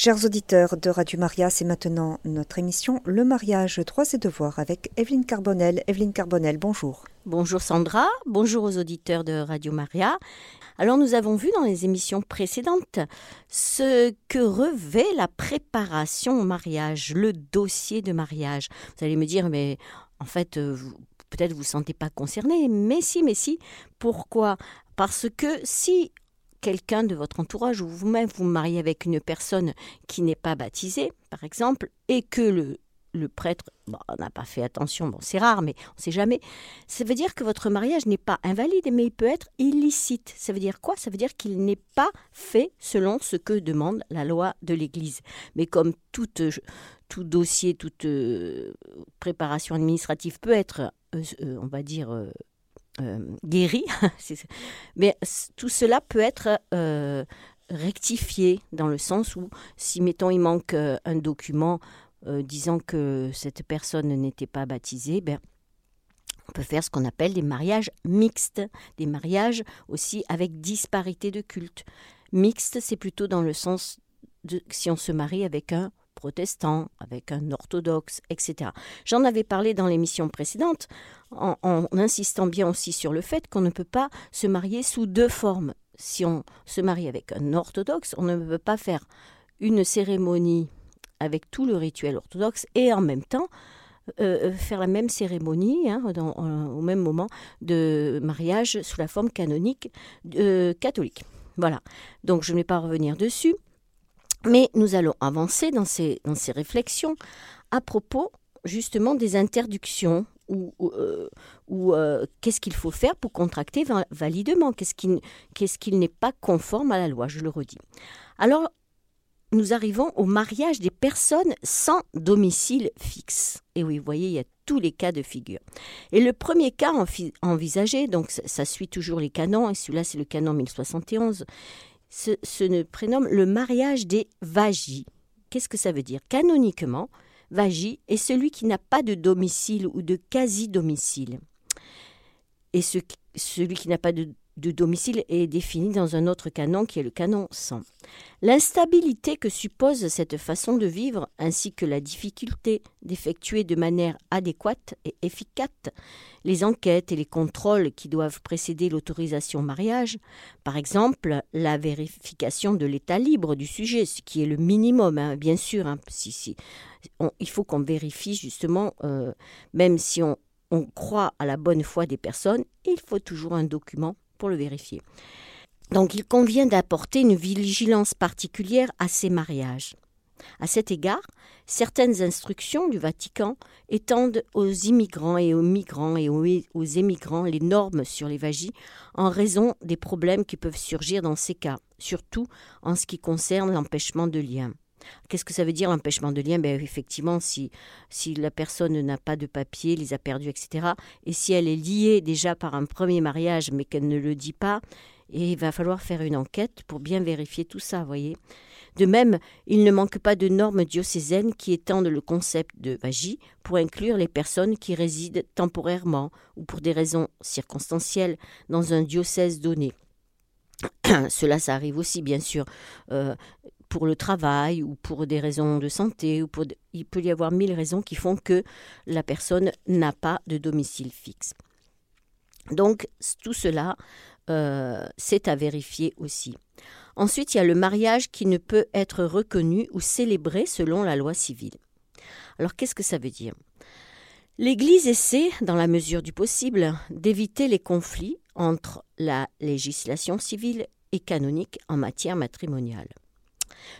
Chers auditeurs de Radio Maria, c'est maintenant notre émission Le mariage, droits et devoirs avec Evelyne Carbonel. Evelyne Carbonel, bonjour. Bonjour Sandra, bonjour aux auditeurs de Radio Maria. Alors nous avons vu dans les émissions précédentes ce que revêt la préparation au mariage, le dossier de mariage. Vous allez me dire, mais en fait, euh, peut-être vous ne vous sentez pas concerné, mais si, mais si. Pourquoi? Parce que si quelqu'un de votre entourage ou vous-même vous mariez avec une personne qui n'est pas baptisée, par exemple, et que le, le prêtre n'a pas fait attention, bon c'est rare, mais on ne sait jamais, ça veut dire que votre mariage n'est pas invalide, mais il peut être illicite. Ça veut dire quoi? Ça veut dire qu'il n'est pas fait selon ce que demande la loi de l'Église. Mais comme tout, tout dossier, toute euh, préparation administrative peut être, euh, euh, on va dire, euh, guéri, mais tout cela peut être euh, rectifié dans le sens où si mettons il manque euh, un document disant que cette personne n'était pas baptisée, ben, on peut faire ce qu'on appelle des mariages mixtes, des mariages aussi avec disparité de culte. Mixte, c'est plutôt dans le sens de si on se marie avec un protestant, avec un orthodoxe, etc. J'en avais parlé dans l'émission précédente, en, insistant bien aussi sur le fait qu'on ne peut pas se marier sous deux formes. Si on se marie avec un orthodoxe, on ne peut pas faire une cérémonie avec tout le rituel orthodoxe et en même temps euh, euh, faire la même cérémonie hein, au même moment de mariage sous la forme canonique euh, catholique. Voilà. Donc je ne vais pas revenir dessus. Mais nous allons avancer dans ces, dans ces réflexions à propos justement des interdictions ou, euh, euh, qu'est-ce qu'il faut faire pour contracter validement, qu'est-ce qui, n'est pas conforme à la loi, je le redis. Alors, nous arrivons au mariage des personnes sans domicile fixe. Et oui, vous voyez, il y a tous les cas de figure. Et le premier cas envisagé, donc ça, suit toujours les canons, et celui-là c'est le canon 1071, se, prénomme le mariage des vagis. Qu'est-ce que ça veut dire? Canoniquement, vagi est celui qui n'a pas de domicile ou de quasi-domicile. Et celui qui n'a pas de de domicile est défini dans un autre canon qui est le canon 100. L'instabilité que suppose cette façon de vivre ainsi que la difficulté d'effectuer de manière adéquate et efficace les enquêtes et les contrôles qui doivent précéder l'autorisation au mariage, par exemple la vérification de l'état libre du sujet, ce qui est le minimum, hein, bien sûr, hein, il faut qu'on vérifie justement, euh, même si on croit à la bonne foi des personnes, il faut toujours un document pour le vérifier. Donc il convient d'apporter une vigilance particulière à ces mariages. À cet égard, certaines instructions du Vatican étendent aux immigrants et aux migrants et aux, émigrants les normes sur les vagis en raison des problèmes qui peuvent surgir dans ces cas, surtout en ce qui concerne l'empêchement de lien. Qu'est-ce que ça veut dire l'empêchement de lien? Ben, Effectivement, si, si la personne n'a pas de papier, les a perdus, etc., et si elle est liée déjà par un premier mariage mais qu'elle ne le dit pas, il va falloir faire une enquête pour bien vérifier tout ça, voyez. De même, il ne manque pas de normes diocésaines qui étendent le concept de vagie pour inclure les personnes qui résident temporairement ou pour des raisons circonstancielles dans un diocèse donné. Cela, ça arrive aussi, bien sûr. Euh, pour le travail ou pour des raisons de santé, ou pour il peut y avoir mille raisons qui font que la personne n'a pas de domicile fixe. Donc tout cela, euh, c'est à vérifier aussi. Ensuite, il y a le mariage qui ne peut être reconnu ou célébré selon la loi civile. Alors qu'est-ce que ça veut dire? L'Église essaie, dans la mesure du possible, d'éviter les conflits entre la législation civile et canonique en matière matrimoniale.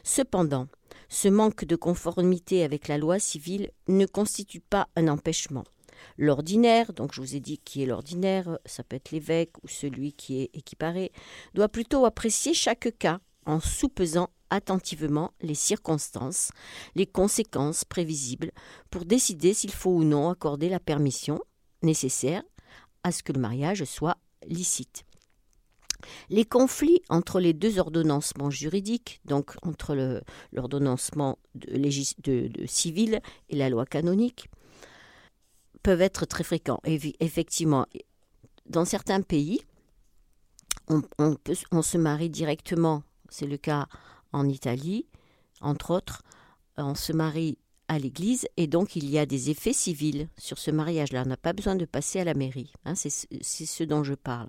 Cependant, ce manque de conformité avec la loi civile ne constitue pas un empêchement. L'ordinaire, donc je vous ai dit qui est l'ordinaire, ça peut être l'évêque ou celui qui est équiparé, doit plutôt apprécier chaque cas en soupesant attentivement les circonstances, les conséquences prévisibles pour décider s'il faut ou non accorder la permission nécessaire à ce que le mariage soit licite. Les conflits entre les deux ordonnancements juridiques, donc entre l'ordonnancement de, civil et la loi canonique, peuvent être très fréquents. effectivement, dans certains pays, on, se marie directement, c'est le cas en Italie, Entre autres, on se marie à l'église et donc il y a des effets civils sur ce mariage-là. On n'a pas besoin de passer à la mairie. Hein, c'est ce dont je parle.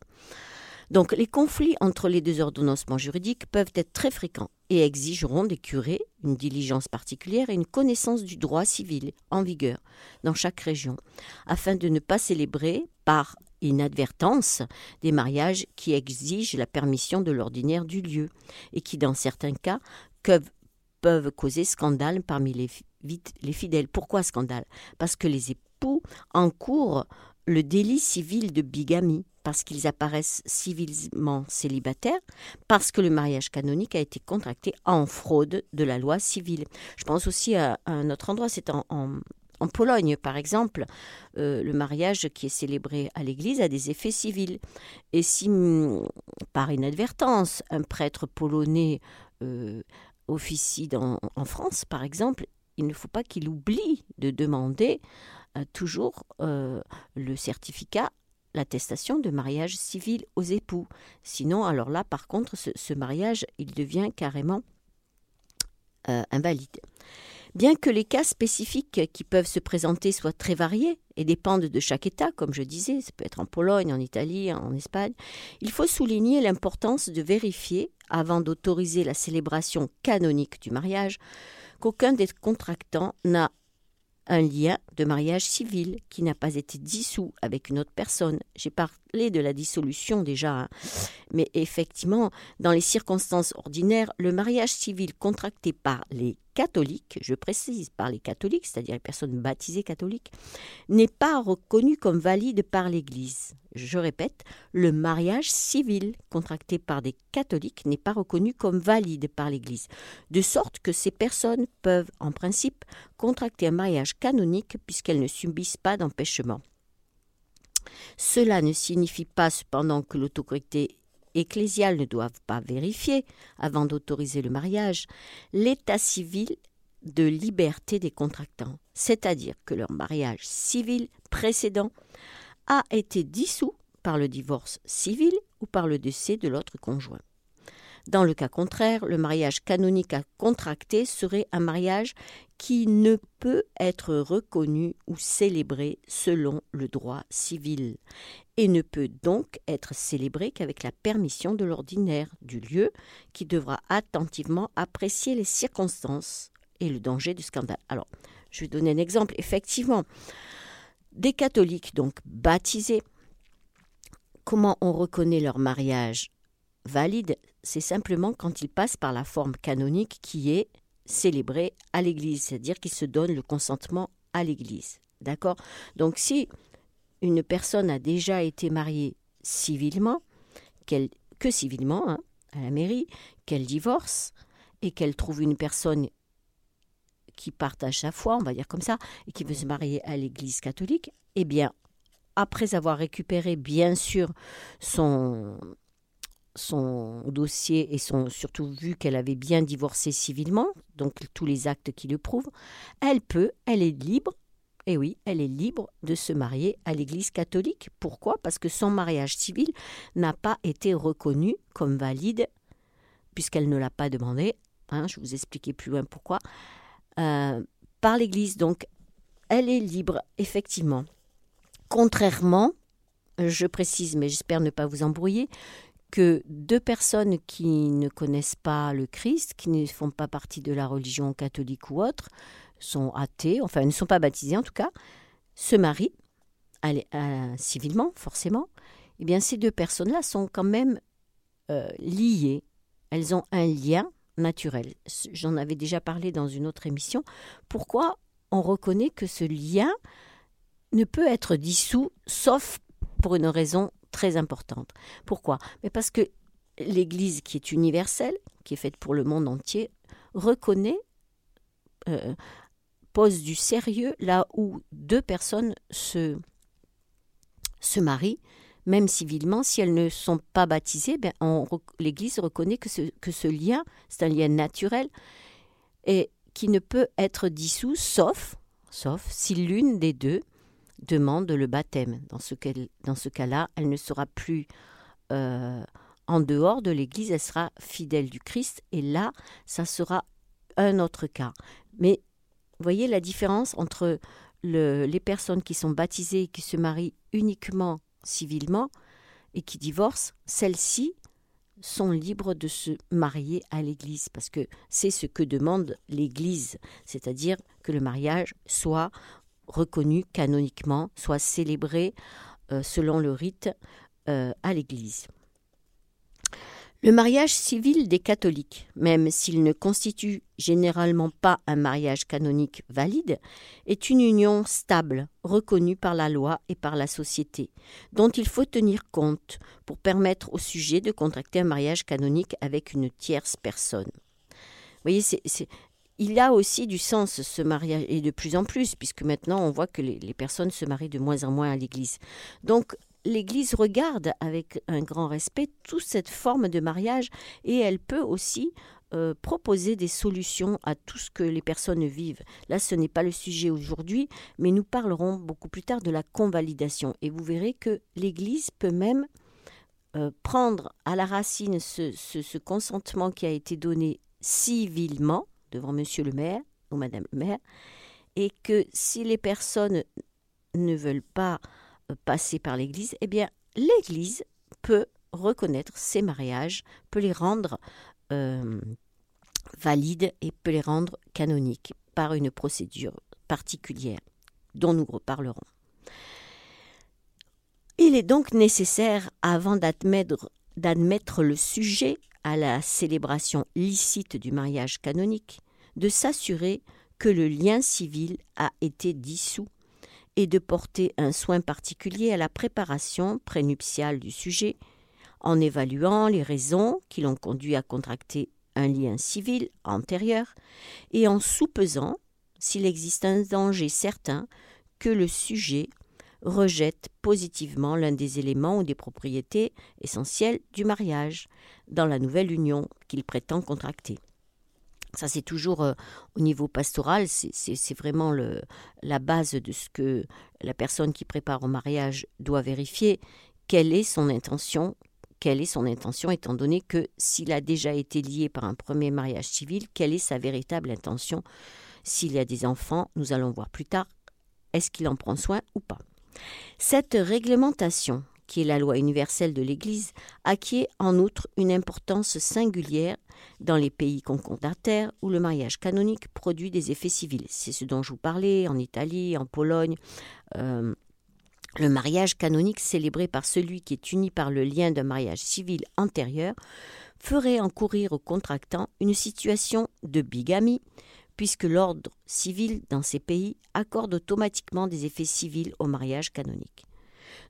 Donc les conflits entre les deux ordonnancements juridiques peuvent être très fréquents et exigeront des curés une diligence particulière et une connaissance du droit civil en vigueur dans chaque région, afin de ne pas célébrer par inadvertance des mariages qui exigent la permission de l'ordinaire du lieu et qui, dans certains cas, peuvent, causer scandale parmi les, les fidèles. Pourquoi scandale? Parce que les époux encourent le délit civil de bigamie parce qu'ils apparaissent civilement célibataires, parce que le mariage canonique a été contracté en fraude de la loi civile. Je pense aussi à, un autre endroit, c'est en, en, Pologne, par exemple, euh, le mariage qui est célébré à l'église a des effets civils. Et si, mm, par inadvertance, un prêtre polonais euh, officie en France, par exemple, il ne faut pas qu'il oublie de demander euh, toujours le certificat l'attestation de mariage civil aux époux. Sinon, alors là, par contre, ce, mariage, il devient carrément euh, invalide. Bien que les cas spécifiques qui peuvent se présenter soient très variés et dépendent de chaque État, comme je disais, ça peut être en Pologne, en Italie, en Espagne, il faut souligner l'importance de vérifier, avant d'autoriser la célébration canonique du mariage, qu'aucun des contractants n'a un lien de mariage civil qui n'a pas été dissous avec une autre personne. J'ai parlé de la dissolution déjà, hein. mais effectivement, dans les circonstances ordinaires, le mariage civil contracté par les catholique, je précise par les catholiques, c'est-à-dire les personnes baptisées catholiques, n'est pas reconnu comme valide par l'Église. Je répète, le mariage civil contracté par des catholiques n'est pas reconnu comme valide par l'Église, de sorte que ces personnes peuvent, en principe, contracter un mariage canonique puisqu'elles ne subissent pas d'empêchement. Cela ne signifie pas cependant que l'autorité ecclésiales ne doivent pas vérifier, avant d'autoriser le mariage, l'état civil de liberté des contractants, c'est-à-dire que leur mariage civil précédent a été dissous par le divorce civil ou par le décès de l'autre conjoint. Dans le cas contraire, le mariage canonique à contracter serait un mariage qui ne peut être reconnu ou célébré selon le droit civil et ne peut donc être célébré qu'avec la permission de l'ordinaire du lieu qui devra attentivement apprécier les circonstances et le danger du scandale. Alors, je vais donner un exemple. Effectivement, des catholiques donc baptisés, comment on reconnaît leur mariage valide c'est simplement quand ils passent par la forme canonique qui est célébrée à l'Église, c'est-à-dire qu'ils se donnent le consentement à l'Église. D'accord? Donc si une personne a déjà été mariée civilement, que civilement, hein, à la mairie, qu'elle divorce et qu'elle trouve une personne qui partage sa foi, on va dire comme ça, et qui veut se marier à l'Église catholique, eh bien, après avoir récupéré bien sûr son, son dossier et son, surtout vu qu'elle avait bien divorcé civilement, donc tous les actes qui le prouvent, elle peut, elle est libre, et oui, elle est libre de se marier à l'Église catholique. Pourquoi? Parce que son mariage civil n'a pas été reconnu comme valide, puisqu'elle ne l'a pas demandé. Hein, je vous expliquer plus loin pourquoi. Euh, par l'Église, donc, elle est libre, effectivement. Contrairement, je précise, mais j'espère ne pas vous embrouiller, que deux personnes qui ne connaissent pas le Christ, qui ne font pas partie de la religion catholique ou autre, sont athées, enfin ne sont pas baptisées en tout cas, se marient civilement, forcément, eh bien ces deux personnes-là sont quand même euh, liées. Elles ont un lien naturel. J'en avais déjà parlé dans une autre émission. Pourquoi on reconnaît que ce lien ne peut être dissous sauf pour une raison très importante. Pourquoi? Mais Parce que l'Église, qui est universelle, qui est faite pour le monde entier, reconnaît, euh, pose du sérieux là où deux personnes se, se marient, même civilement, si elles ne sont pas baptisées, ben l'Église reconnaît que ce, que ce lien, c'est un lien naturel et qui ne peut être dissous, sauf, sauf si l'une des deux demande le baptême. Dans ce, cas-là, elle ne sera plus euh, en dehors de l'Église, elle sera fidèle du Christ. Et là, ça sera un autre cas. Mais voyez la différence entre les personnes qui sont baptisées et qui se marient uniquement civilement et qui divorcent, celles-ci sont libres de se marier à l'Église, parce que c'est ce que demande l'Église, c'est-à-dire que le mariage soit reconnu canoniquement, soit célébré euh, selon le rite euh, à l'Église. Le mariage civil des catholiques, même s'il ne constitue généralement pas un mariage canonique valide, est une union stable, reconnue par la loi et par la société, dont il faut tenir compte pour permettre au sujet de contracter un mariage canonique avec une tierce personne. Vous voyez, il a aussi du sens ce mariage, et de plus en plus, puisque maintenant on voit que les, personnes se marient de moins en moins à l'Église. Donc l'Église regarde avec un grand respect toute cette forme de mariage et elle peut aussi euh, proposer des solutions à tout ce que les personnes vivent. Là, ce n'est pas le sujet aujourd'hui, mais nous parlerons beaucoup plus tard de la convalidation. Et vous verrez que l'Église peut même euh, prendre à la racine ce, consentement qui a été donné civilement devant Monsieur le maire ou Madame le maire, et que si les personnes ne veulent pas passer par l'Église, eh bien, l'Église peut reconnaître ces mariages, peut les rendre euh, valides et peut les rendre canoniques par une procédure particulière dont nous reparlerons. Il est donc nécessaire, avant d'admettre le sujet à la célébration licite du mariage canonique, de s'assurer que le lien civil a été dissous et de porter un soin particulier à la préparation prénuptiale du sujet, en évaluant les raisons qui l'ont conduit à contracter un lien civil antérieur et en soupesant s'il existe un danger certain que le sujet rejette positivement l'un des éléments ou des propriétés essentielles du mariage dans la nouvelle union qu'il prétend contracter. Ça, c'est toujours euh, au niveau pastoral, c'est vraiment la base de ce que la personne qui prépare au mariage doit vérifier. Quelle est son intention? Quelle est son intention, étant donné que s'il a déjà été lié par un premier mariage civil, quelle est sa véritable intention? S'il y a des enfants, nous allons voir plus tard, est-ce qu'il en prend soin ou pas? Cette réglementation qui est la loi universelle de l'Église, acquiert en outre une importance singulière dans les pays concordataires où le mariage canonique produit des effets civils. C'est ce dont je vous parlais en Italie, en Pologne. Euh, le mariage canonique célébré par celui qui est uni par le lien d'un mariage civil antérieur ferait encourir au contractant une situation de bigamie, puisque l'ordre civil dans ces pays accorde automatiquement des effets civils au mariage canonique.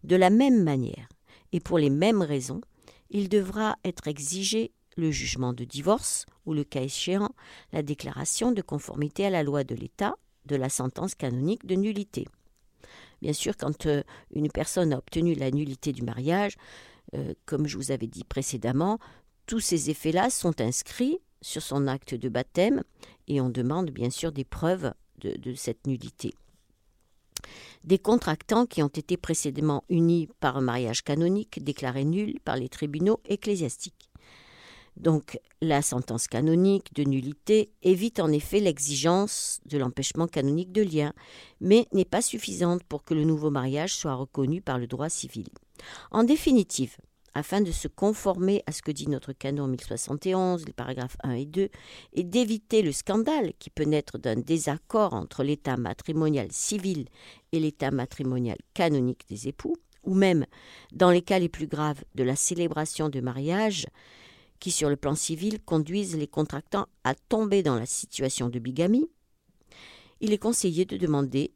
De la même manière, et pour les mêmes raisons, il devra être exigé le jugement de divorce ou, le cas échéant, la déclaration de conformité à la loi de l'État de la sentence canonique de nullité. Bien sûr, quand euh, une personne a obtenu la nullité du mariage, euh, comme je vous avais dit précédemment, tous ces effets-là sont inscrits sur son acte de baptême et on demande bien sûr des preuves de cette nullité des contractants qui ont été précédemment unis par un mariage canonique déclaré nul par les tribunaux ecclésiastiques. Donc la sentence canonique de nullité évite en effet l'exigence de l'empêchement canonique de lien, mais n'est pas suffisante pour que le nouveau mariage soit reconnu par le droit civil. En définitive, afin de se conformer à ce que dit notre canon 1071, les paragraphes 1 et 2, et d'éviter le scandale qui peut naître d'un désaccord entre l'état matrimonial civil et l'état matrimonial canonique des époux, ou même, dans les cas les plus graves, de la célébration de mariage, qui sur le plan civil conduisent les contractants à tomber dans la situation de bigamie, il est conseillé de demander,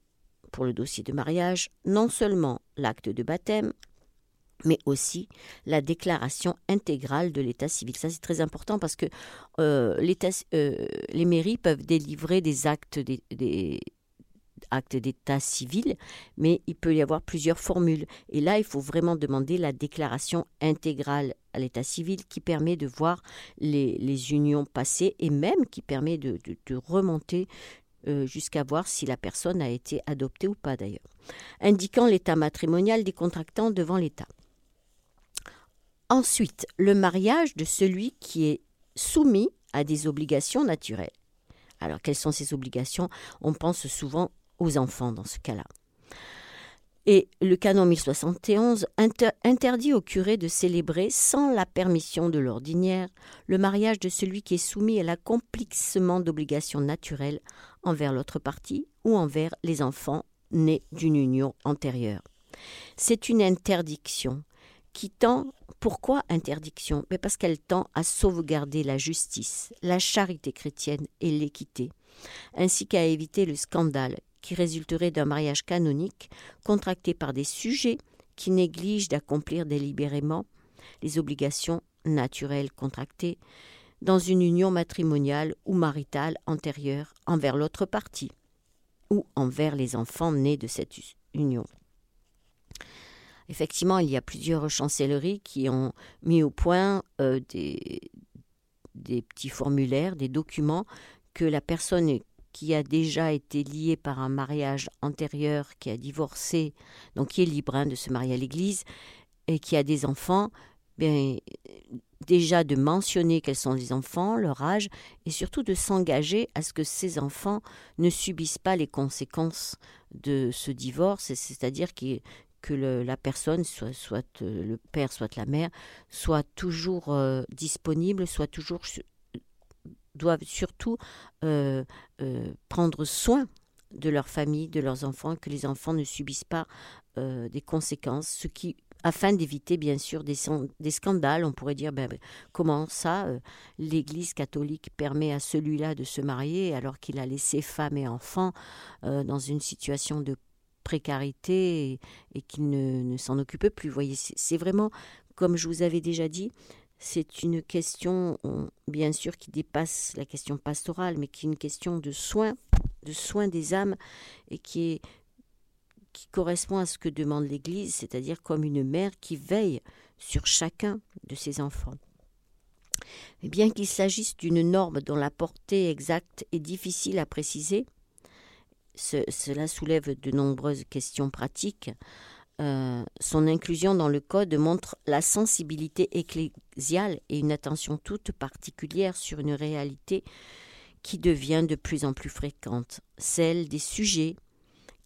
pour le dossier de mariage, non seulement l'acte de baptême, mais aussi la déclaration intégrale de l'état civil. Ça, c'est très important parce que euh, euh, les mairies peuvent délivrer des actes, d'état civil, mais il peut y avoir plusieurs formules. Et là, il faut vraiment demander la déclaration intégrale à l'état civil qui permet de voir les, unions passées et même qui permet de, remonter euh, jusqu'à voir si la personne a été adoptée ou pas d'ailleurs, indiquant l'état matrimonial des contractants devant l'État. Ensuite, le mariage de celui qui est soumis à des obligations naturelles. Alors, quelles sont ces obligations? On pense souvent aux enfants dans ce cas-là. Et le canon 1071 interdit au curé de célébrer, sans la permission de l'ordinaire, le mariage de celui qui est soumis à l'accomplissement d'obligations naturelles envers l'autre partie ou envers les enfants nés d'une union antérieure. C'est une interdiction qui tend. Pourquoi interdiction? Mais Parce qu'elle tend à sauvegarder la justice, la charité chrétienne et l'équité, ainsi qu'à éviter le scandale qui résulterait d'un mariage canonique contracté par des sujets qui négligent d'accomplir délibérément les obligations naturelles contractées dans une union matrimoniale ou maritale antérieure envers l'autre partie ou envers les enfants nés de cette union. Effectivement, il y a plusieurs chancelleries qui ont mis au point euh, des, des petits formulaires, des documents que la personne qui a déjà été liée par un mariage antérieur, qui a divorcé, donc qui est libre hein, de se marier à l'Église, et qui a des enfants, bien, déjà de mentionner quels sont les enfants, leur âge, et surtout de s'engager à ce que ces enfants ne subissent pas les conséquences de ce divorce, c'est-à-dire que, la personne, soit, soit, euh, le père, soit la mère, soit toujours euh, disponible, soit toujours doivent surtout euh, prendre soin de leur famille, de leurs enfants, que les enfants ne subissent pas des conséquences, ce qui afin d'éviter bien sûr des, des, scandales. On pourrait dire ben, ben comment ça, l'Église catholique permet à celui-là de se marier alors qu'il a laissé femme et enfants euh, dans une situation de précarité et, qu'il ne, s'en occupe plus. Voyez, c'est vraiment, comme je vous avais déjà dit, c'est une question, bien sûr, qui dépasse la question pastorale, mais qui est une question de soins, de soins des âmes, et qui correspond à ce que demande l'Église, c'est-à-dire comme une mère qui veille sur chacun de ses enfants. Bien qu'il s'agisse d'une norme dont la portée exacte est difficile à préciser, cela soulève de nombreuses questions pratiques. Euh, son inclusion dans le Code montre la sensibilité ecclésiale et une attention toute particulière sur une réalité qui devient de plus en plus fréquente, celle des sujets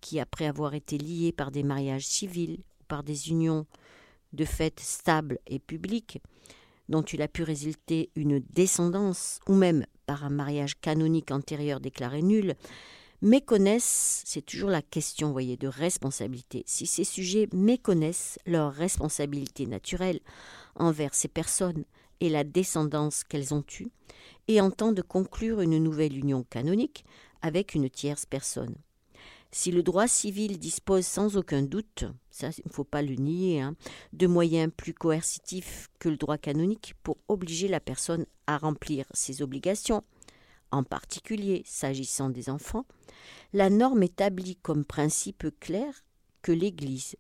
qui, après avoir été liés par des mariages civils ou par des unions de fait stables et publiques, dont il a pu résulter une descendance, ou même par un mariage canonique antérieur déclaré nul, méconnaissent, c'est toujours la question, voyez, de responsabilité. Si ces sujets méconnaissent leur responsabilité naturelle envers ces personnes et la descendance qu'elles ont eue, et entendent conclure une nouvelle union canonique avec une tierce personne. Si le droit civil dispose sans aucun doute, ça il ne faut pas le nier, hein, de moyens plus coercitifs que le droit canonique pour obliger la personne à remplir ses obligations, en particulier s'agissant des enfants, la norme établit comme principe clair que l'Église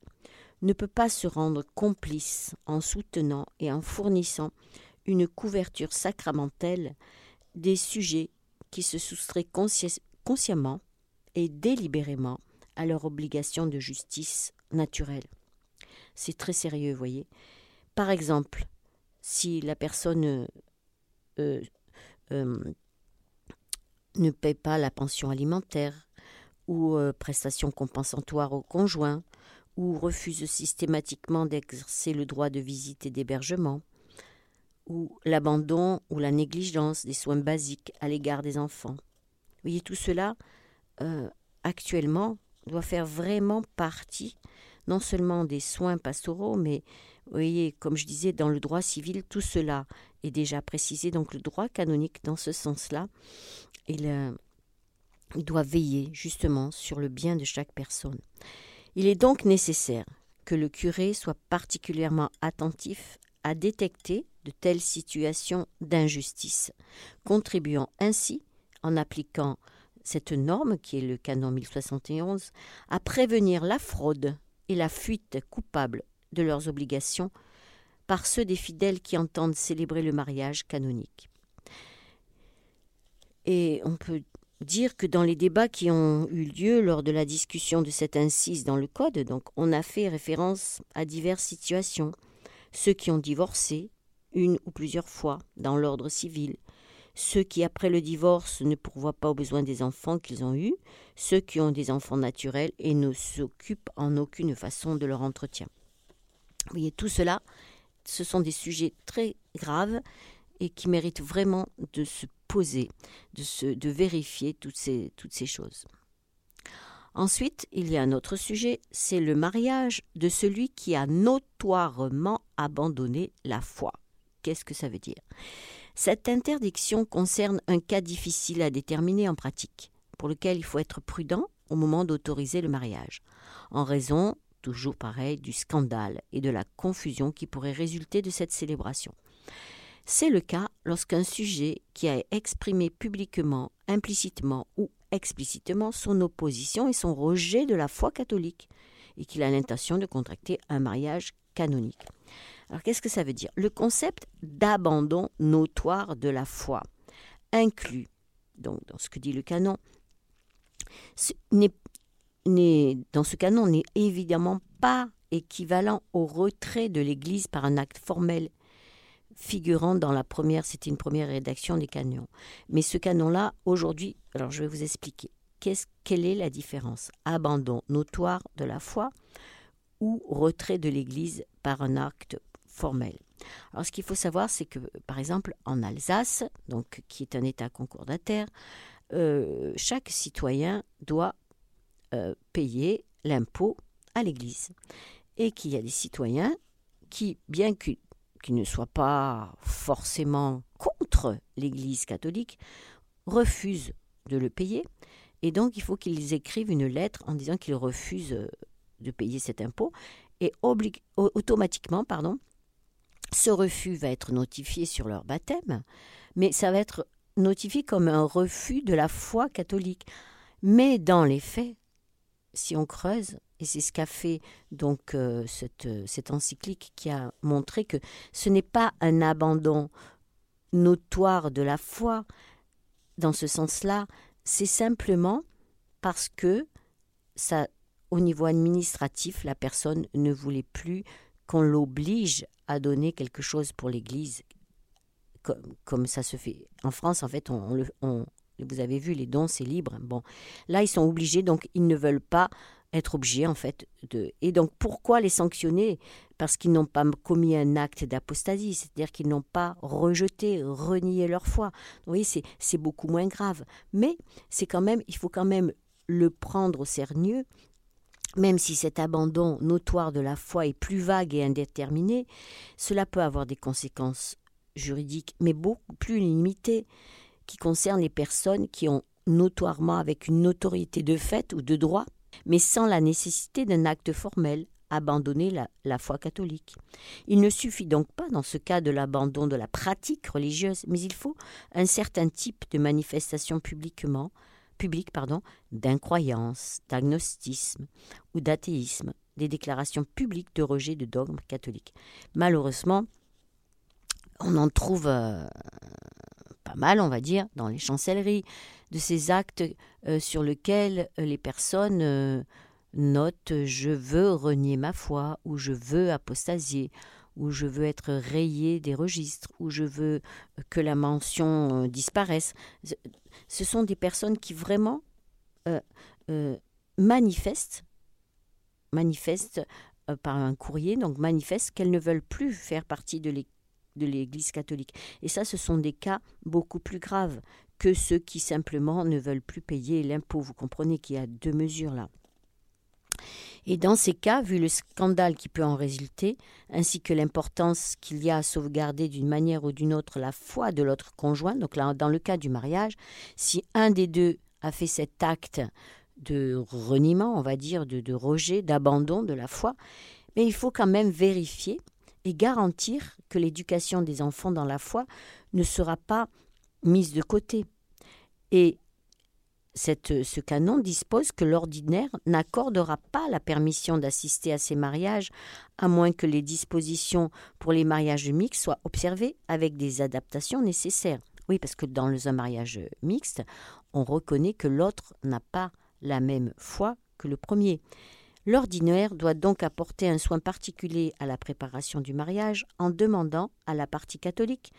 ne peut pas se rendre complice en soutenant et en fournissant une couverture sacramentelle des sujets qui se soustraient consciemment et délibérément à leur obligation de justice naturelle. C'est très sérieux, voyez. Par exemple, si la personne euh, euh, ne paie pas la pension alimentaire ou euh, prestation compensatoire au conjoint, ou refuse systématiquement d'exercer le droit de visite et d'hébergement, ou l'abandon ou la négligence des soins basiques à l'égard des enfants. Vous voyez, tout cela, euh, actuellement doit faire vraiment partie non seulement des soins pastoraux, mais voyez, comme je disais, dans le droit civil, tout cela est déjà précisé. Donc le droit canonique, dans ce sens-là, il, euh, il doit veiller justement sur le bien de chaque personne. Il est donc nécessaire que le curé soit particulièrement attentif à détecter de telles situations d'injustice, contribuant ainsi, en appliquant cette norme, qui est le canon 1071, à prévenir la fraude et la fuite coupable de leurs obligations par ceux des fidèles qui entendent célébrer le mariage canonique. Et on peut dire que dans les débats qui ont eu lieu lors de la discussion de cette incise dans le Code, on a fait référence à diverses situations. Ceux qui ont divorcé, une ou plusieurs fois, dans l'ordre civil, ceux qui, après le divorce, ne pourvoient pas aux besoins des enfants qu'ils ont eus, ceux qui ont des enfants naturels et ne s'occupent en aucune façon de leur entretien. Vous voyez, tout cela, ce sont des sujets très graves et qui méritent vraiment de se poser, de, vérifier toutes ces, toutes ces choses. Ensuite, il y a un autre sujet, c'est le mariage de celui qui a notoirement abandonné la foi. Qu'est-ce que ça veut dire? Cette interdiction concerne un cas difficile à déterminer en pratique, pour lequel il faut être prudent au moment d'autoriser le mariage, en raison, toujours pareil, du scandale et de la confusion qui pourrait résulter de cette célébration. C'est le cas lorsqu'un sujet qui a exprimé publiquement, implicitement ou explicitement son opposition et son rejet de la foi catholique et qu'il a l'intention de contracter un mariage canonique. Alors qu'est-ce que ça veut dire? Le concept d'abandon notoire de la foi inclut, donc dans ce que dit le canon, dans ce canon n'est évidemment pas équivalent au retrait de l'Église par un acte formel figurant dans la première, c'était une première rédaction des canons. Mais ce canon-là, aujourd'hui, alors je vais vous expliquer. quelle est la différence? Abandon notoire de la foi ou retrait de l'Église par un acte formel? Alors ce qu'il faut savoir, c'est que par exemple en Alsace, donc qui est un État concordataire, euh, chaque citoyen doit euh, payer l'impôt à l'Église et qu'il y a des citoyens qui, bien qu'ils qui ne soient pas forcément contre l'Église catholique, refusent de le payer. Et donc, il faut qu'ils écrivent une lettre en disant qu'ils refusent euh, de payer cet impôt. Et automatiquement, pardon, ce refus va être notifié sur leur baptême, mais ça va être notifié comme un refus de la foi catholique. Mais dans les faits, si on creuse, et c'est ce qu'a fait donc euh, cette, cette, encyclique qui a montré que ce n'est pas un abandon notoire de la foi dans ce sens-là, c'est simplement parce que ça, au niveau administratif, la personne ne voulait plus qu'on l'oblige à donner quelque chose pour l'Église, comme, comme, ça se fait. En France, en fait, on, on, vous avez vu, les dons, c'est libre. Bon, là, ils sont obligés, donc ils ne veulent pas être obligés, en fait. De... Et donc, pourquoi les sanctionner? Parce qu'ils n'ont pas commis un acte d'apostasie, c'est-à-dire qu'ils n'ont pas rejeté, renié leur foi. Oui, c'est beaucoup moins grave. Mais c'est quand même, il faut quand même le prendre au sérieux même si cet abandon notoire de la foi est plus vague et indéterminé, cela peut avoir des conséquences juridiques, mais beaucoup plus limitées qui concerne les personnes qui ont notoirement avec une autorité de fait ou de droit, mais sans la nécessité d'un acte formel, abandonné la, foi catholique. Il ne suffit donc pas dans ce cas de l'abandon de la pratique religieuse, mais il faut un certain type de manifestation publiquement, publique pardon, d'incroyance, d'agnostisme ou d'athéisme, des déclarations publiques de rejet de dogmes catholiques. Malheureusement, on en trouve euh, pas mal, on va dire, dans les chancelleries, de ces actes euh, sur lesquels euh, les personnes euh, notent je veux renier ma foi, ou je veux apostasier, ou je veux être rayé des registres, ou je veux que la mention disparaisse. Ce sont des personnes qui vraiment manifestent, manifestent par un courrier, donc manifestent qu'elles ne veulent plus faire partie de l'équipe de l'Église catholique. Et ça, ce sont des cas beaucoup plus graves que ceux qui simplement ne veulent plus payer l'impôt. Vous comprenez qu'il y a deux mesures là. Et dans ces cas, vu le scandale qui peut en résulter, ainsi que l'importance qu'il y a à sauvegarder d'une manière ou d'une autre la foi de l'autre conjoint, donc là, dans le cas du mariage, si un des deux a fait cet acte de reniement, on va dire, de, de rejet, d'abandon de la foi, mais il faut quand même vérifier et garantir que l'éducation des enfants dans la foi ne sera pas mise de côté. Et cette, ce canon dispose que l'ordinaire n'accordera pas la permission d'assister à ces mariages, à moins que les dispositions pour les mariages mixtes soient observées avec des adaptations nécessaires. Oui, parce que dans un mariage mixte, on reconnaît que l'autre n'a pas la même foi que le premier. L'ordinaire doit donc apporter un soin particulier à la préparation du mariage en demandant à la partie catholique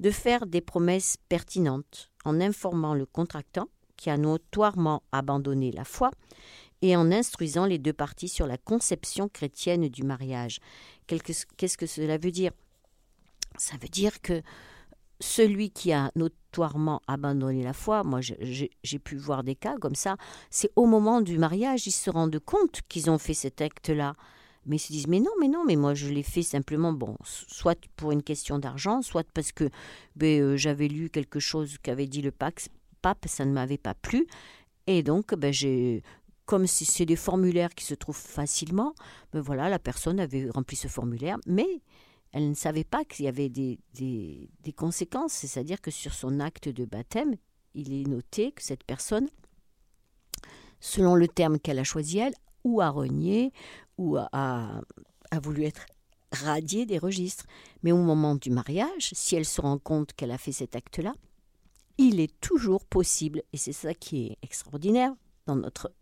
de faire des promesses pertinentes en informant le contractant qui a notoirement abandonné la foi et en instruisant les deux parties sur la conception chrétienne du mariage. Qu'est-ce que cela veut dire? Ça veut dire que celui qui a notoirement abandonné la foi, moi j'ai pu voir des cas comme ça, c'est au moment du mariage, ils se rendent compte qu'ils ont fait cet acte-là. Mais ils se disent, mais non, mais non, mais moi je l'ai fait simplement, bon, soit pour une question d'argent, soit parce que ben, euh, j'avais lu quelque chose qu'avait dit le pape, ça ne m'avait pas plu. Et donc, ben, j'ai, comme c'est des formulaires qui se trouvent facilement, ben voilà, la personne avait rempli ce formulaire, mais elle ne savait pas qu'il y avait des, des, conséquences, c'est-à-dire que sur son acte de baptême, il est noté que cette personne, selon le terme qu'elle a choisi elle, ou a renié, ou a, a, voulu être radiée des registres. Mais au moment du mariage, si elle se rend compte qu'elle a fait cet acte-là, il est toujours possible, et c'est ça qui est extraordinaire dans notre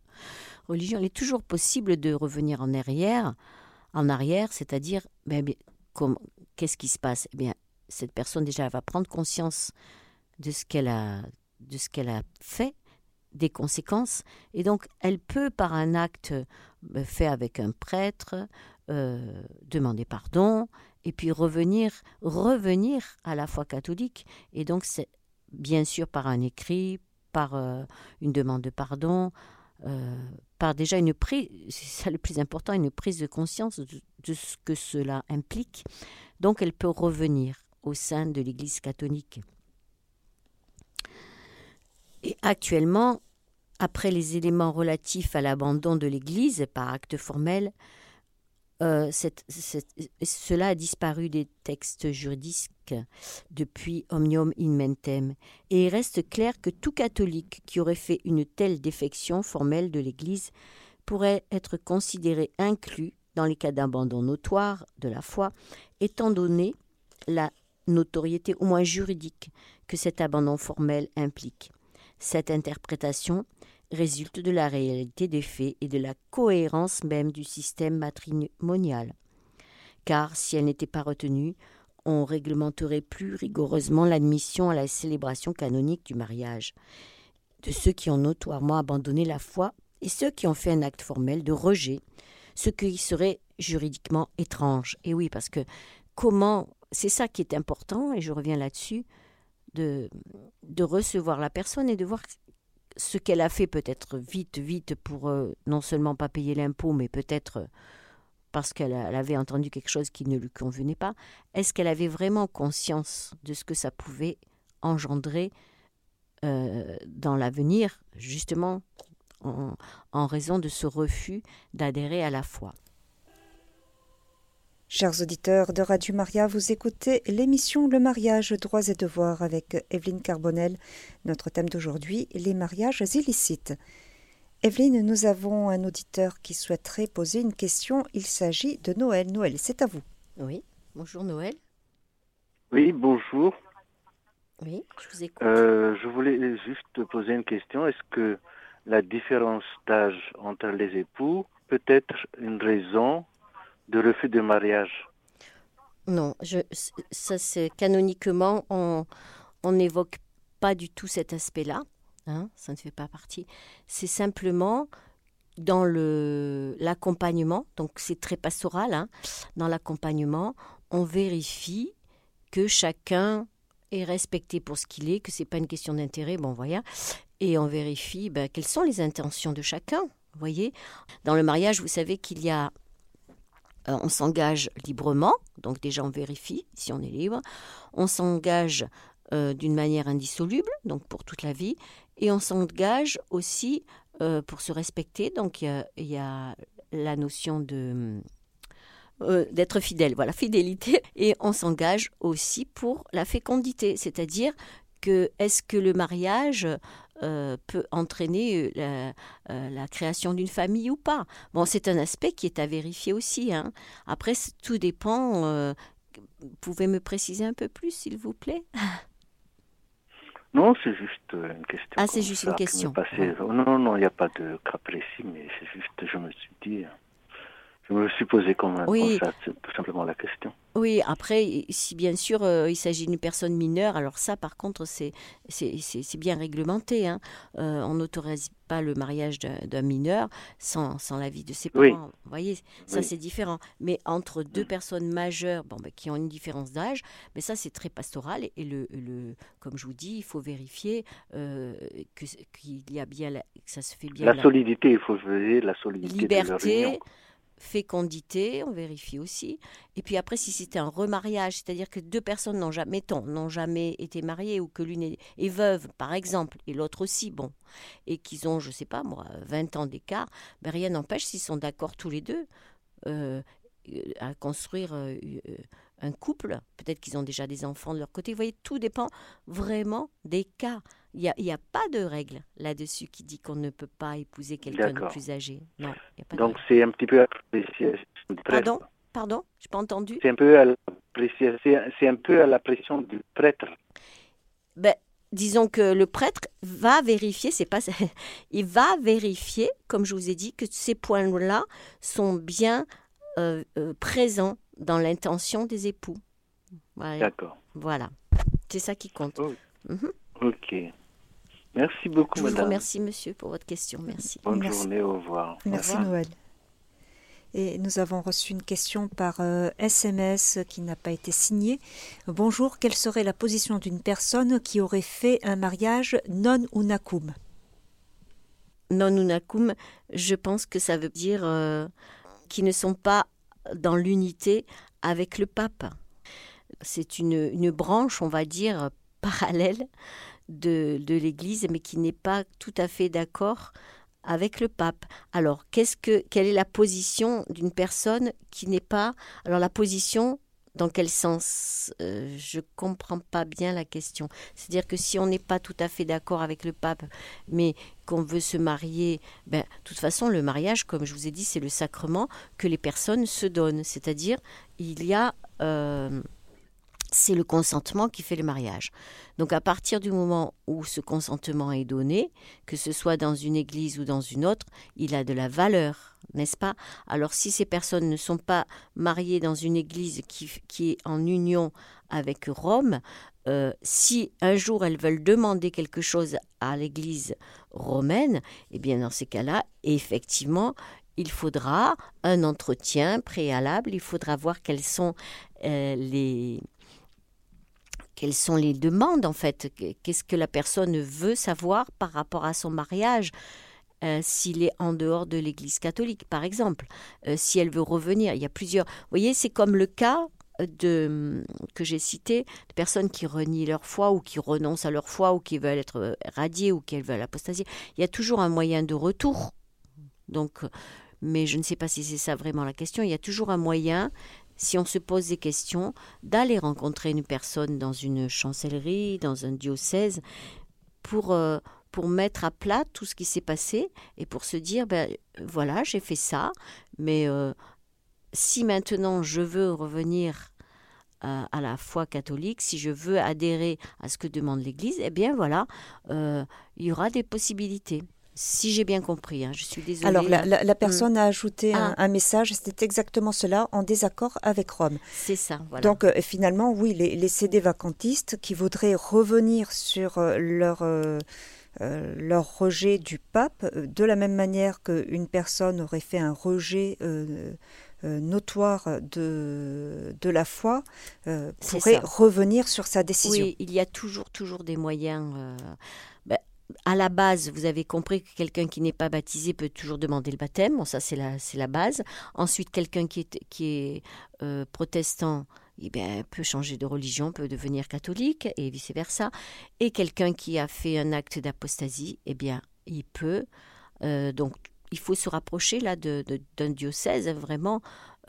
religion, il est toujours possible de revenir en arrière, en arrière, c'est-à-dire, ben, qu'est-ce qui se passe? Eh bien, cette personne déjà va prendre conscience de ce qu'elle a, de ce qu'elle a fait, des conséquences, et donc elle peut par un acte euh, fait avec un prêtre euh, demander pardon, et puis revenir, revenir à la foi catholique, et donc c'est bien sûr par un écrit, par euh, une demande de pardon, par déjà une prise, c'est ça le plus important, une prise de conscience de ce que cela implique. Donc elle peut revenir au sein de l'Église catholique. Et actuellement, après les éléments relatifs à l'abandon de l'Église par acte formel, euh, cela a disparu des textes juridiques depuis Omnium in Mentem, et il reste clair que tout catholique qui aurait fait une telle défection formelle de l'Église pourrait être considéré inclus dans les cas d'abandon notoire de la foi, étant donné la notoriété au moins juridique que cet abandon formel implique. Cette interprétation résulte de la réalité des faits et de la cohérence même du système matrimonial. Car si elle n'était pas retenue, on réglementerait plus rigoureusement l'admission à la célébration canonique du mariage de ceux qui ont notoirement abandonné la foi et ceux qui ont fait un acte formel de rejet, ce qui serait juridiquement étrange. Et oui, parce que comment, c'est ça qui est important, et je reviens là-dessus, de, recevoir la personne et de voir ce qu'elle a fait peut-être vite, vite pour euh, non seulement pas payer l'impôt, mais peut-être euh, parce qu'elle avait entendu quelque chose qui ne lui convenait pas. Est-ce qu'elle avait vraiment conscience de ce que ça pouvait engendrer euh, dans l'avenir, justement en, raison de ce refus d'adhérer à la foi? Chers auditeurs de Radio Maria, vous écoutez l'émission Le mariage, droits et devoirs avec Evelyne Carbonel. Notre thème d'aujourd'hui, les mariages illicites. Evelyne, nous avons un auditeur qui souhaiterait poser une question. Il s'agit de Noël. Noël, c'est à vous. Oui, bonjour Noël. Oui, bonjour. Oui, je vous écoute. Euh, je voulais juste poser une question. Est-ce que la différence d'âge entre les époux peut être une raison de refus de mariage Non, ça c'est canoniquement, on n'évoque pas du tout cet aspect-là. Hein, ça ne fait pas partie. C'est simplement dans le l'accompagnement, donc c'est très pastoral. Hein, dans l'accompagnement, on vérifie que chacun est respecté pour ce qu'il est, que c'est pas une question d'intérêt. Bon, voilà, et on vérifie ben, quelles sont les intentions de chacun. Vous voyez, dans le mariage, vous savez qu'il y a euh, on s'engage librement, donc déjà on vérifie si on est libre. On s'engage euh, d'une manière indissoluble, donc pour toute la vie, et on s'engage aussi euh, pour se respecter. Donc il y, a la notion de d'être fidèle, voilà, fidélité, et on s'engage aussi pour la fécondité, c'est-à-dire que est-ce que le mariage euh, peut entraîner euh, euh, la, création d'une famille ou pas? Bon, c'est un aspect qui est à vérifier aussi. Hein. Après, tout dépend. vous pouvez me préciser un peu plus, s'il vous plaît? Non, c'est juste une question. Ah, c'est juste une question. Non, non, il n'y a pas de cas précis, mais c'est juste, je me suis dit. Je me suis posé comme, Oui. comme ça, c'est tout simplement la question. Oui, après, si bien sûr euh, il s'agit d'une personne mineure, alors ça par contre c'est bien réglementé. hein. Euh, on n'autorise pas le mariage d'un mineur sans, sans l'avis de ses Oui. parents. Vous voyez, ça Oui. c'est différent. Mais entre deux Mm. personnes majeures bon, ben, qui ont une différence d'âge, mais ça c'est très pastoral. Et le, le, comme je vous dis, il faut vérifier euh, que qu'il y a bien, la- que ça se fait bien. La la- solidité, il faut vérifier la solidité de leur liberté, union. Fécondité, on vérifie aussi. Et puis après, si c'était un remariage, c'est-à-dire que deux personnes n'ont jamais, mettons, n'ont jamais été mariées ou que l'une est, veuve, par exemple, et l'autre aussi, bon, et qu'ils ont, je sais pas moi, 20 ans d'écart, ben rien n'empêche, s'ils sont d'accord tous les deux, euh, à construire euh, un couple. Peut-être qu'ils ont déjà des enfants de leur côté. Vous voyez, tout dépend vraiment des cas. Il n'y a, a pas de règle là-dessus qui dit qu'on ne peut pas épouser quelqu'un de plus âgé. Non, il y a pas Donc c'est un petit peu appréciation du prêtre. Pardon? Pardon? Je pas entendu C'est un peu à l'appréciation- c'est c'est un peu à la pression du prêtre. ben, Disons que le prêtre va vérifier, c'est pas, il va vérifier, comme je vous ai dit, que ces points-là sont bien euh, euh, présents dans l'intention des époux. Voilà. D'accord. voilà. C'est ça qui compte. Oh. Mhm. Ok. Merci beaucoup, Je vous madame. remercie, monsieur, pour votre question. Merci. Bonne Merci. journée, au revoir. Merci revoir. Noël. Et nous avons reçu une question par euh, SMS qui n'a pas été signée. Bonjour, quelle serait la position d'une personne qui aurait fait un mariage non unacum? Non unacum, je pense que ça veut dire euh, qu'ils ne sont pas dans l'unité avec le pape. C'est une, branche, on va dire, parallèle de, de l'Église, mais qui n'est pas tout à fait d'accord avec le pape. Alors, qu'est-ce que, quelle est la position d'une personne qui n'est pas... Alors, la position, dans quel sens Euh, Je comprends pas bien la question. C'est-à-dire que si on n'est pas tout à fait d'accord avec le pape, mais qu'on veut se marier, ben, de toute façon, le mariage, comme je vous ai dit, c'est le sacrement que les personnes se donnent. C'est-à-dire, il y a. euh, c'est le consentement qui fait le mariage. Donc à partir du moment où ce consentement est donné, que ce soit dans une église ou dans une autre, il a de la valeur, n'est-ce pas? Alors si ces personnes ne sont pas mariées dans une église qui, est en union avec Rome, euh, si un jour elles veulent demander quelque chose à l'église romaine, eh bien dans ces cas-là, effectivement, il faudra un entretien préalable, il faudra voir quelles sont euh, les quelles sont les demandes en fait? Qu'est-ce que la personne veut savoir par rapport à son mariage euh, S'il est en dehors de l'Église catholique, par exemple, euh, si elle veut revenir, il y a plusieurs. Vous voyez, c'est comme le cas de que j'ai cité de personnes qui renient leur foi ou qui renoncent à leur foi ou qui veulent être radiées ou qui veulent apostasier. Il y a toujours un moyen de retour. Donc, mais je ne sais pas si c'est ça vraiment la question. Il y a toujours un moyen si on se pose des questions, d'aller rencontrer une personne dans une chancellerie, dans un diocèse, pour, euh, pour mettre à plat tout ce qui s'est passé et pour se dire, ben voilà, j'ai fait ça, mais euh, si maintenant je veux revenir euh, à la foi catholique, si je veux adhérer à ce que demande l'Église, eh bien voilà, il y aura des possibilités. Si j'ai bien compris, hein, je suis désolée. Alors, la, la, la personne a ajouté un, Ah. un message, c'était exactement cela, en désaccord avec Rome. C'est ça, voilà. Donc, euh, finalement, oui, les, les CD vacantistes qui voudraient revenir sur euh, leur, euh, euh, leur rejet du pape, de la même manière qu'une personne aurait fait un rejet euh, euh, notoire de, de la foi, pourrait ça. revenir sur sa décision. Oui, il y a toujours, toujours des moyens. À la base, vous avez compris que quelqu'un qui n'est pas baptisé peut toujours demander le baptême. Bon, ça, c'est la, base. Ensuite, quelqu'un qui est, euh, protestant eh bien, peut changer de religion, peut devenir catholique et vice-versa. Et quelqu'un qui a fait un acte d'apostasie, eh bien, il peut. euh, donc, il faut se rapprocher là d'un diocèse vraiment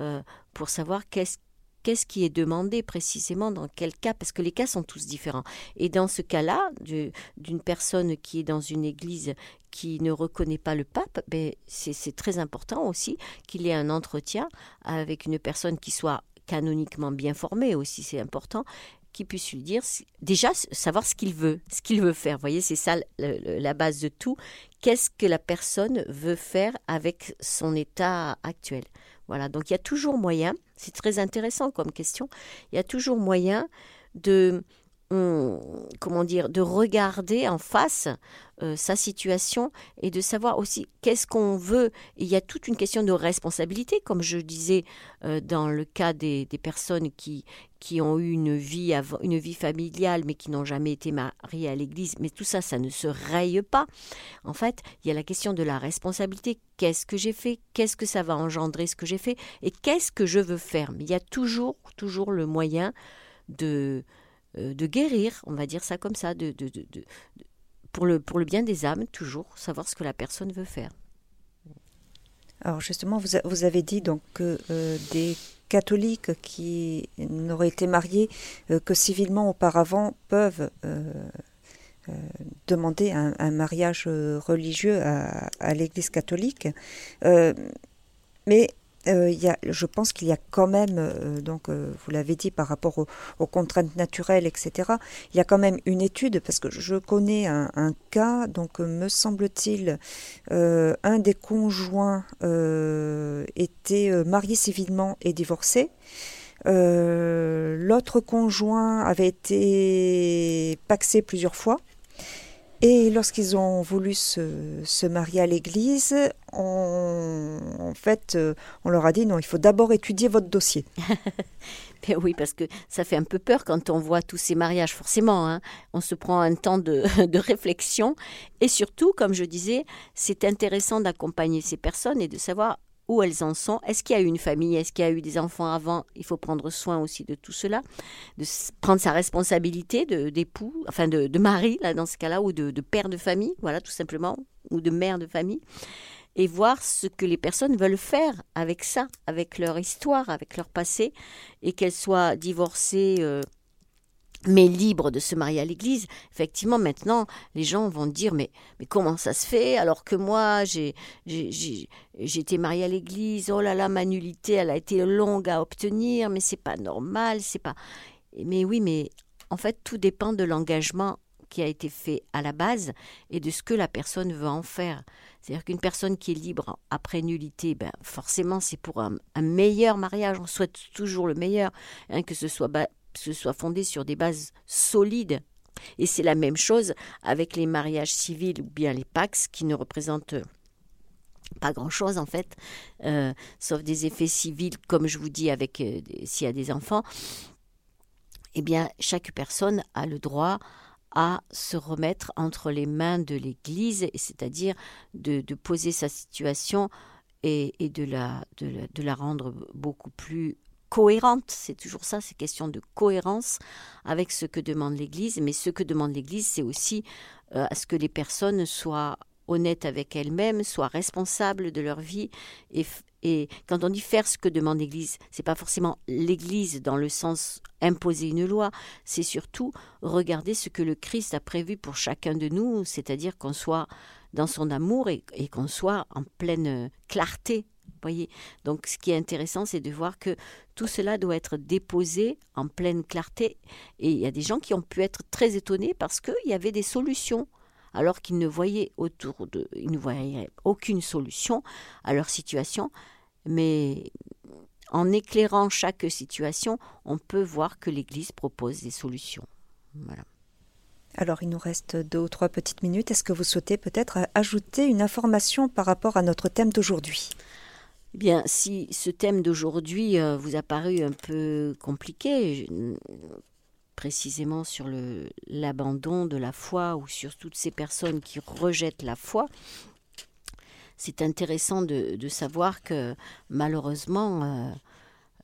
euh, pour savoir qu'est-ce qu'est-ce qui est demandé précisément dans quel cas, parce que les cas sont tous différents. Et dans ce cas-là, du- d'une personne qui est dans une église qui ne reconnaît pas le pape, ben, c'est très important aussi qu'il ait un entretien avec une personne qui soit canoniquement bien formée aussi, c'est important qui puisse lui dire déjà savoir ce qu'il veut, ce qu'il veut faire. Vous voyez, c'est ça la base de tout. Qu'est-ce que la personne veut faire avec son état actuel? Voilà, donc il y a toujours moyen, c'est très intéressant comme question, il y a toujours moyen de comment dire, de regarder en face euh, sa situation et de savoir aussi qu'est-ce qu'on veut. il y a toute une question de responsabilité, comme je disais euh, dans le cas des, personnes qui, qui ont eu une vie, une vie familiale mais qui n'ont jamais été mariées à l'église. Mais tout ça, ça ne se raye pas. En fait, il y a la question de la responsabilité. Qu'est-ce que j'ai fait? Qu'est-ce que ça va engendrer ce que j'ai fait? Et qu'est-ce que je veux faire? Mais il y a toujours, toujours le moyen de euh, de guérir, on va dire ça comme ça, de, pour, le, pour le bien des âmes, toujours savoir ce que la personne veut faire. Alors justement, vous, vous avez dit donc que euh, des catholiques qui n'auraient été mariés euh, que civilement auparavant peuvent demander un, mariage religieux à, à l'Église catholique. mais euh, y a, je pense qu'il y a quand même, euh, donc euh, vous l'avez dit par rapport aux, contraintes naturelles, etc. Il y a quand même une étude parce que je connais un, cas, donc me semble-t-il, un des conjoints était marié civilement et divorcé. L'autre conjoint avait été paxé plusieurs fois. Et lorsqu'ils ont voulu se, marier à l'église, en fait, euh, on leur a dit non, il faut d'abord étudier votre dossier. Ben oui, parce que ça fait un peu peur quand on voit tous ces mariages, forcément. Hein. On se prend un temps de, de, réflexion. Et surtout, comme je disais, c'est intéressant d'accompagner ces personnes et de savoir où elles en sont. Est-ce qu'il y a eu une famille? Est-ce qu'il y a eu des enfants avant? Il faut prendre soin aussi de tout cela, de prendre sa responsabilité d'époux, enfin de, de, mari, là, dans ce cas-là, ou de, de, père de famille, voilà, tout simplement, ou de mère de famille, et voir ce que les personnes veulent faire avec ça, avec leur histoire, avec leur passé, et qu'elles soient divorcées. Euh, mais libre de se marier à l'église, effectivement, maintenant, les gens vont dire mais, mais comment ça se fait alors que moi, j'ai, été mariée à l'église, oh là là, ma nullité, elle a été longue à obtenir, mais c'est pas normal, c'est pas. Mais oui, mais en fait, tout dépend de l'engagement qui a été fait à la base et de ce que la personne veut en faire. C'est-à-dire qu'une personne qui est libre après nullité, ben forcément, c'est pour un, meilleur mariage. On souhaite toujours le meilleur, hein, que ce soit ce soit fondé sur des bases solides. Et c'est la même chose avec les mariages civils ou bien les Pax qui ne représentent pas grand-chose en fait, euh, sauf des effets civils, comme je vous dis, avec euh, s'il y a des enfants. Eh bien, chaque personne a le droit à se remettre entre les mains de l'Église, c'est-à-dire de, poser sa situation et, de, la, de la rendre beaucoup plus cohérente. C'est toujours ça, c'est question de cohérence avec ce que demande l'Église. Mais ce que demande l'Église, c'est aussi euh, à ce que les personnes soient honnêtes avec elles-mêmes, soient responsables de leur vie. Et, quand on dit faire ce que demande l'Église, c'est pas forcément l'Église dans le sens imposer une loi, c'est surtout regarder ce que le Christ a prévu pour chacun de nous, c'est-à-dire qu'on soit dans son amour et qu'on soit en pleine clarté Donc ce qui est intéressant, c'est de voir que tout cela doit être déposé en pleine clarté. Et il y a des gens qui ont pu être très étonnés parce qu'il y avait des solutions alors qu'ils ne voyaient autour de, ils ne voyaient aucune solution à leur situation. Mais en éclairant chaque situation, on peut voir que l'Église propose des solutions. Voilà. Alors, il nous reste deux ou trois petites minutes. Est-ce que vous souhaitez peut-être ajouter une information par rapport à notre thème d'aujourd'hui? Eh bien, si ce thème d'aujourd'hui euh, vous a paru un peu compliqué, précisément sur l'abandon de la foi ou sur toutes ces personnes qui rejettent la foi, c'est intéressant de, savoir que malheureusement, euh,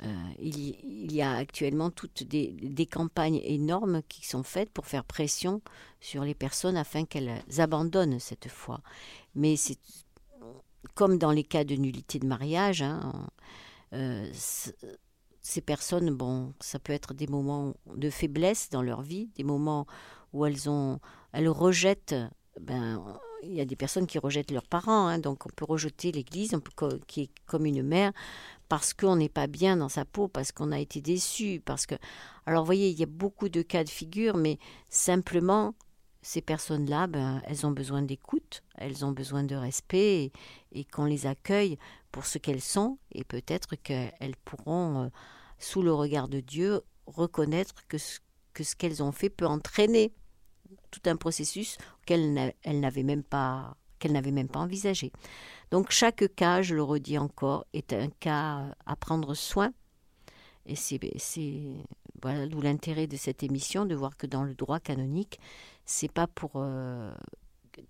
euh, il, y a actuellement toutes des, des, campagnes énormes qui sont faites pour faire pression sur les personnes afin qu'elles abandonnent cette foi. Mais c'est comme dans les cas de nullité de mariage, hein, euh, ces personnes, bon, ça peut être des moments de faiblesse dans leur vie, des moments où elles ont, elles rejettent, ben, il y a des personnes qui rejettent leurs parents, hein, donc on peut rejeter l'Église, qui est comme une mère, parce qu'on n'est pas bien dans sa peau, parce qu'on a été déçu, parce que, alors vous voyez, il y a beaucoup de cas de figure, mais simplement ces personnes-là, ben, elles ont besoin d'écoute, elles ont besoin de respect et, qu'on les accueille pour ce qu'elles sont et peut-être qu'elles pourront, euh, sous le regard de Dieu, reconnaître que ce, que ce qu'elles ont fait peut entraîner tout un processus qu'elles n'avaient même pas envisagé. Donc chaque cas, je le redis encore, est un cas à prendre soin. Et c'est voilà d'où l'intérêt de cette émission de voir que dans le droit canonique, c'est pas pour euh,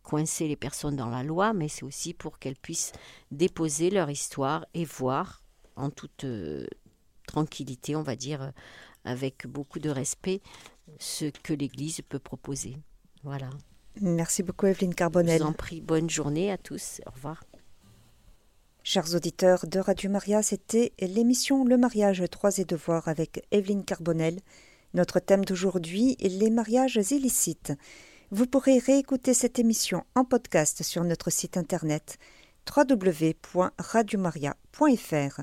coincer les personnes dans la loi, mais c'est aussi pour qu'elles puissent déposer leur histoire et voir en toute euh, tranquillité, on va dire, euh, avec beaucoup de respect, ce que l'Église peut proposer. Voilà. Merci beaucoup Evelyne Carbonel. Je vous en prie, bonne journée à tous. Au revoir. Chers auditeurs de Radio Maria, c'était l'émission Le mariage Trois et Devoirs avec Evelyne Carbonel. Notre thème d'aujourd'hui est les mariages illicites. Vous pourrez réécouter cette émission en podcast sur notre site internet www.radiomaria.fr.